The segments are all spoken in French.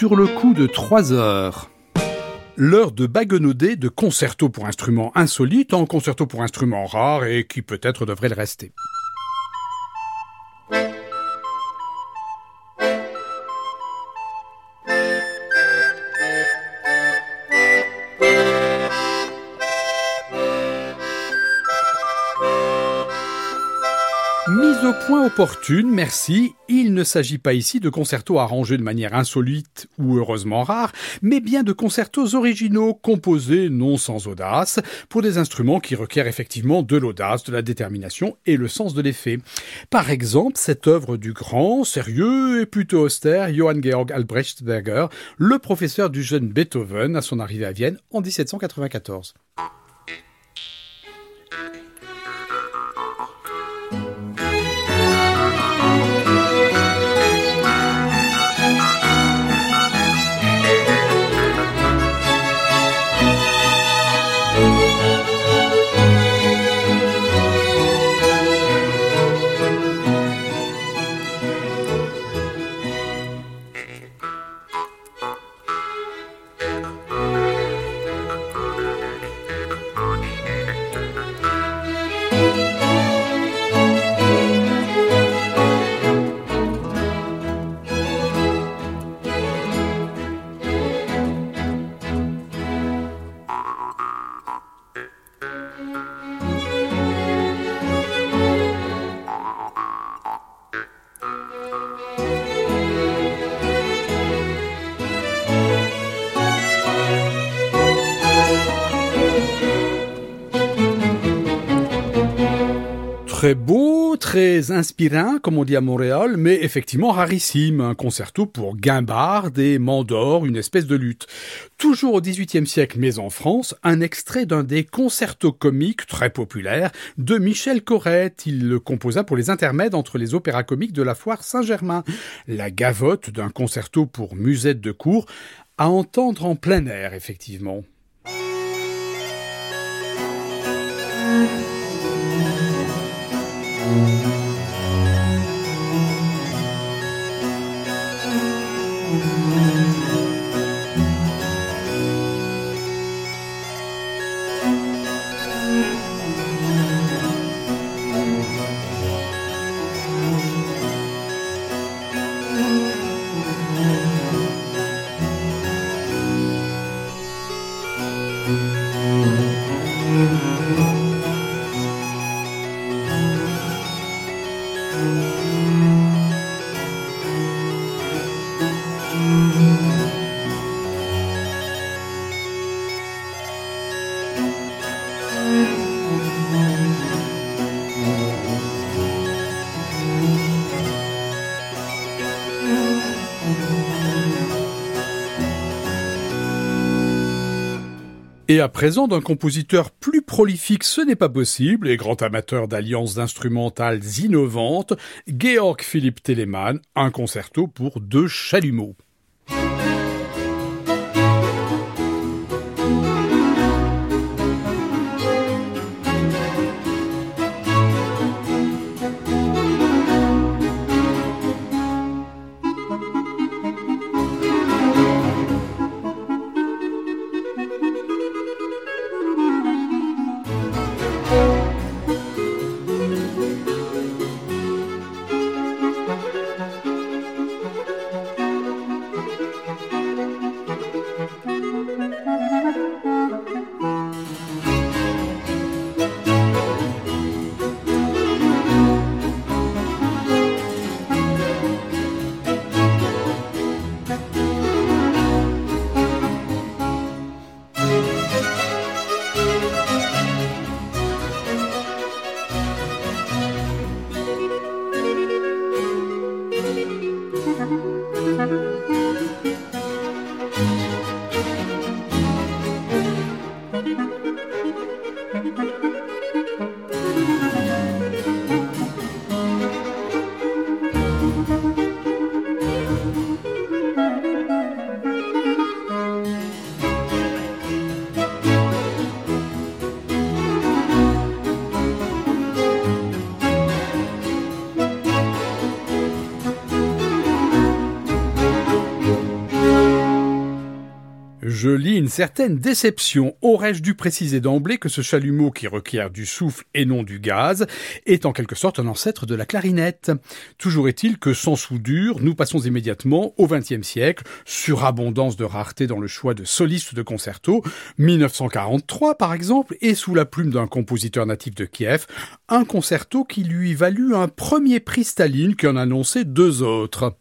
sur le coup de 3 heures. L'heure de baguenauder de concerto pour instruments insolites en concerto pour instruments rares et qui peut-être devrait le rester. Opportune, merci. Il ne s'agit pas ici de concertos arrangés de manière insolite ou heureusement rare, mais bien de concertos originaux, composés non sans audace, pour des instruments qui requièrent effectivement de l'audace, de la détermination et le sens de l'effet. Par exemple, cette œuvre du grand, sérieux et plutôt austère Johann Georg Albrechtsberger, le professeur du jeune Beethoven à son arrivée à Vienne en 1794. Très beau, très inspirant, comme on dit à Montréal, mais effectivement rarissime. Un concerto pour guimbarde et mandor, une espèce de lutte. Toujours au XVIIIe siècle, mais en France, un extrait d'un des concertos comiques très populaires de Michel Corrette. Il le composa pour les intermèdes entre les opéras comiques de la foire Saint-Germain. La gavotte d'un concerto pour musette de cour, à entendre en plein air, effectivement. Thank you. Et à présent, d'un compositeur plus prolifique, ce n'est pas possible, et grand amateur d'alliances instrumentales innovantes, Georg Philipp Telemann, un concerto pour deux chalumeaux. Je lis une certaine déception. Aurais-je dû préciser d'emblée que ce chalumeau qui requiert du souffle et non du gaz est en quelque sorte un ancêtre de la clarinette? Toujours est-il que sans soudure, nous passons immédiatement au XXe siècle, surabondance de rareté dans le choix de solistes de concerto, 1943 par exemple, et sous la plume d'un compositeur natif de Kiev, un concerto qui lui valut un premier prix Staline qui en annonçait deux autres.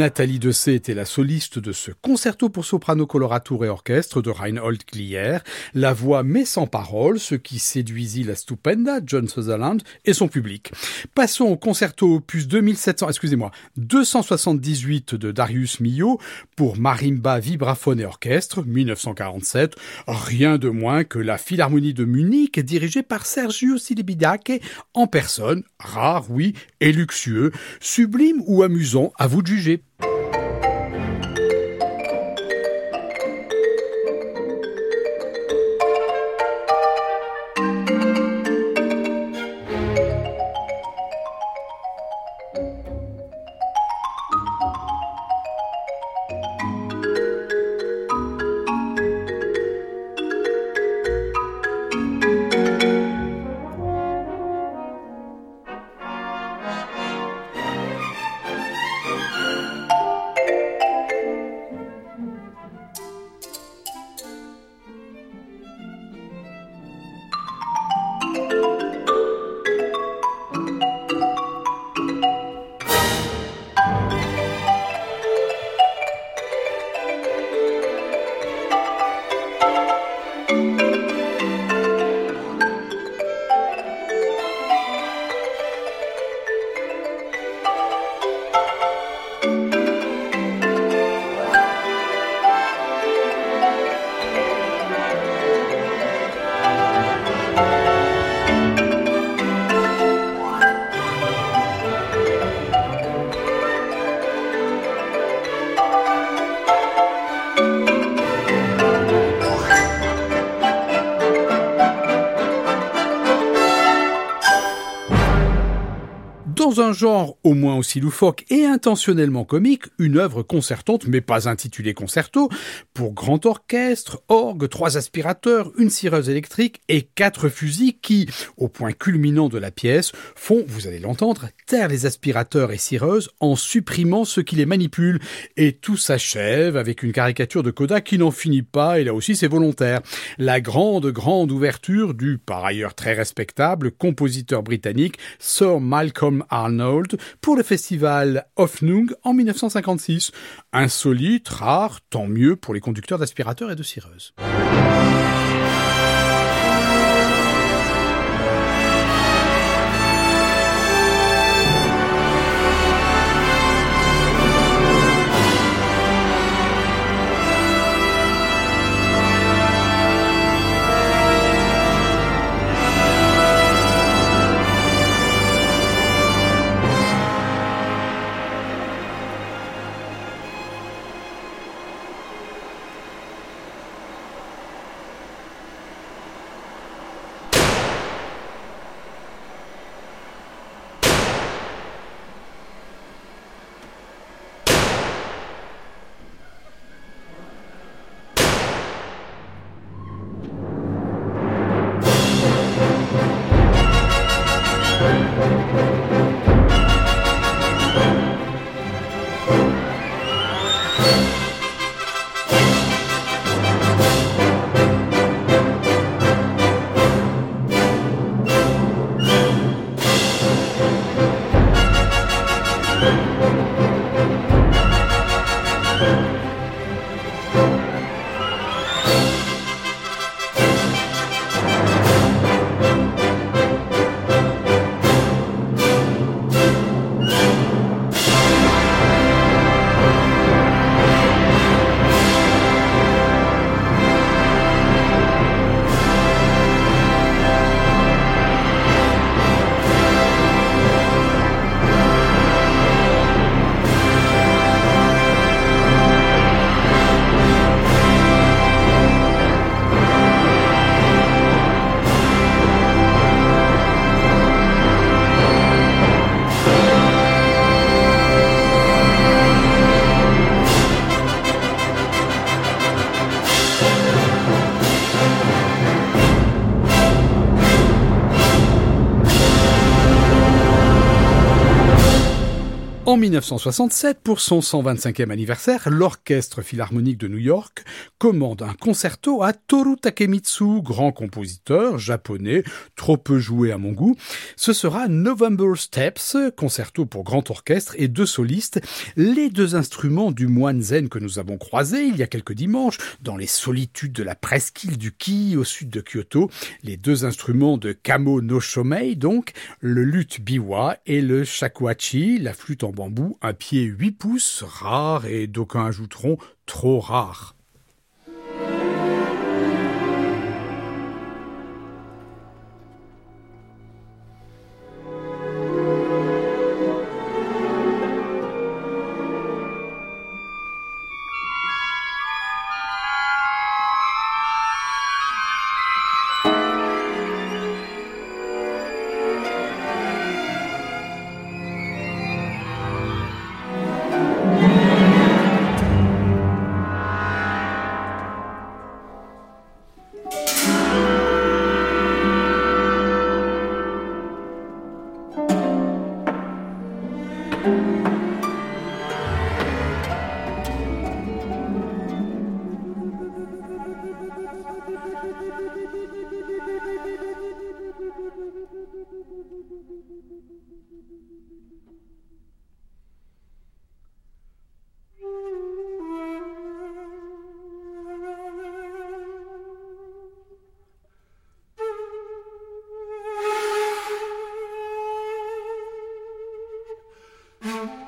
Nathalie Dessay était la soliste de ce concerto pour soprano coloratour et orchestre de Reinhold Glier, la voix mais sans parole, ce qui séduisit la stupenda John Sutherland et son public. Passons au concerto opus 2700, excusez-moi, 278 de Darius Milhaud pour marimba, vibraphone et orchestre, 1947. Rien de moins que la Philharmonie de Munich dirigée par Sergio Silibidake en personne, rare oui, et luxueux, sublime ou amusant, à vous juger. Un genre au moins aussi loufoque et intentionnellement comique, une œuvre concertante, mais pas intitulée concerto, pour grand orchestre, orgue, trois aspirateurs, une cireuse électrique et quatre fusils qui, au point culminant de la pièce, font, vous allez l'entendre, taire les aspirateurs et cireuses en supprimant ceux qui les manipulent. Et tout s'achève avec une caricature de Coda qui n'en finit pas, et là aussi c'est volontaire. La grande, grande ouverture du, par ailleurs très respectable, compositeur britannique Sir Malcolm Arnold pour le festival Hoffnung en 1956. Insolite, rare, tant mieux pour les conducteurs d'aspirateurs et de cireuses. En 1967, pour son 125e anniversaire, l'Orchestre Philharmonique de New York commande un concerto à Toru Takemitsu, grand compositeur japonais, trop peu joué à mon goût. Ce sera November Steps, concerto pour grand orchestre et deux solistes, les deux instruments du moine zen que nous avons croisés il y a quelques dimanches dans les solitudes de la presqu'île du Ki au sud de Kyoto, les deux instruments de Kamo no Shomei donc, le luth biwa et le shakuhachi, la flûte en bambou, un pied 8 pouces, rare et d'aucuns ajouteront trop rare. Mm-hmm.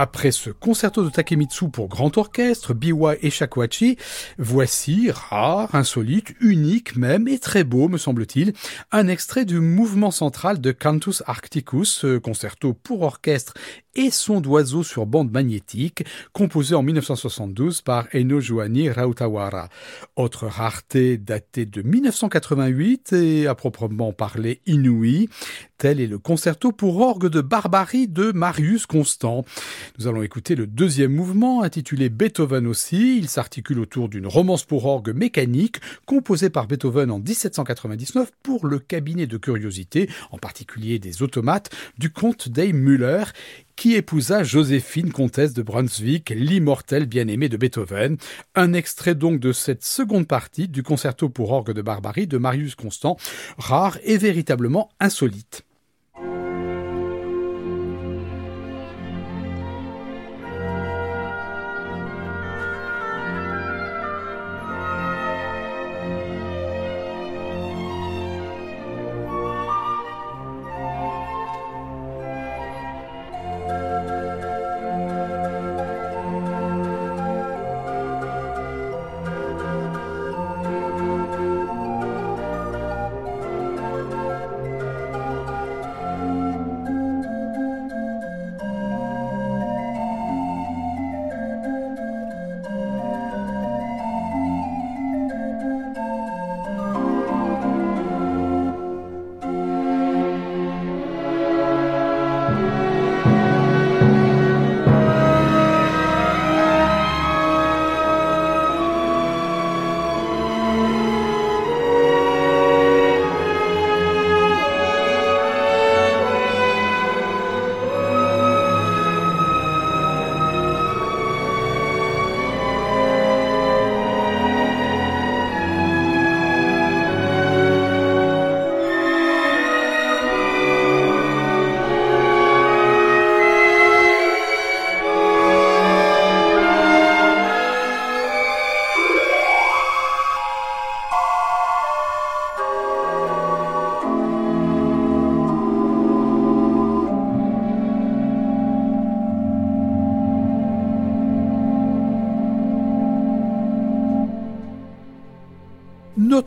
Après ce concerto de Takemitsu pour grand orchestre, biwa et shakuhachi, voici, rare, insolite, unique même, et très beau, me semble-t-il, un extrait du mouvement central de Cantus Arcticus, concerto pour orchestre et son d'oiseau sur bande magnétique, composé en 1972 par Eno Joani Rautawara. Autre rareté datée de 1988 et à proprement parler inouïe, tel est le concerto pour orgue de barbarie de Marius Constant. Nous allons écouter le deuxième mouvement intitulé Beethoven aussi. Il s'articule autour d'une romance pour orgue mécanique composée par Beethoven en 1799 pour le cabinet de curiosité, en particulier des automates, du comte Dave Müller qui épousa Joséphine, comtesse de Brunswick, l'immortel bien-aimé de Beethoven? Un extrait donc de cette seconde partie du concerto pour orgue de barbarie de Marius Constant, rare et véritablement insolite.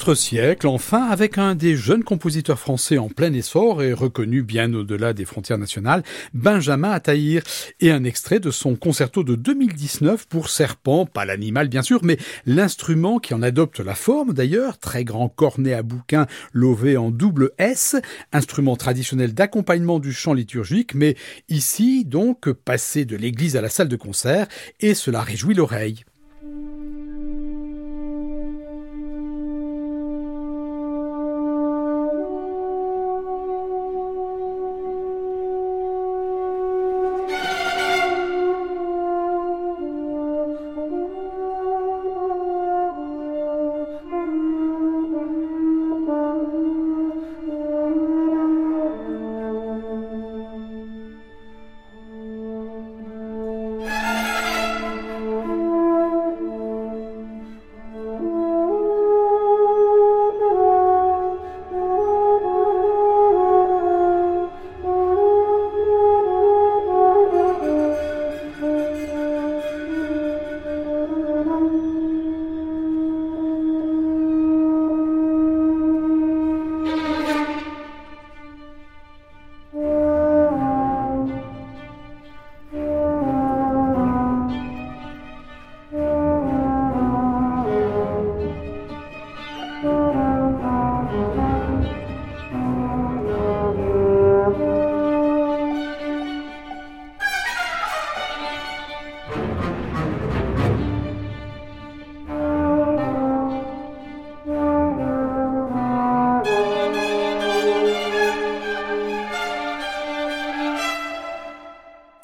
Notre siècle, enfin, avec un des jeunes compositeurs français en plein essor et reconnu bien au-delà des frontières nationales, Benjamin Attahir, et un extrait de son concerto de 2019 pour serpent, pas l'animal bien sûr, mais l'instrument qui en adopte la forme d'ailleurs, très grand cornet à bouquin lové en double S, instrument traditionnel d'accompagnement du chant liturgique, mais ici donc passé de l'église à la salle de concert, et cela réjouit l'oreille.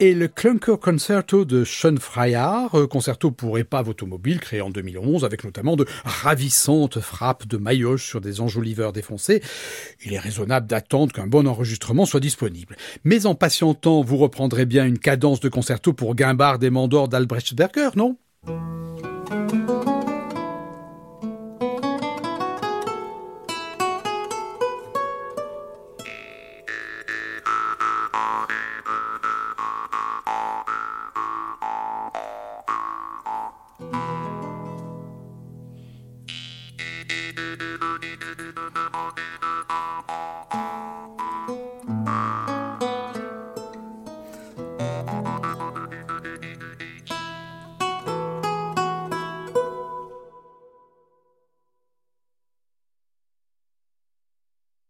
Et le Clunker Concerto de Sean euh, concerto pour épave automobile créé en 2011 avec notamment de ravissantes frappes de maillotche sur des enjoliveurs défoncés. Il est raisonnable d'attendre qu'un bon enregistrement soit disponible. Mais en patientant, vous reprendrez bien une cadence de concerto pour Guimbard et Mandor d'Albrechtsberger, non?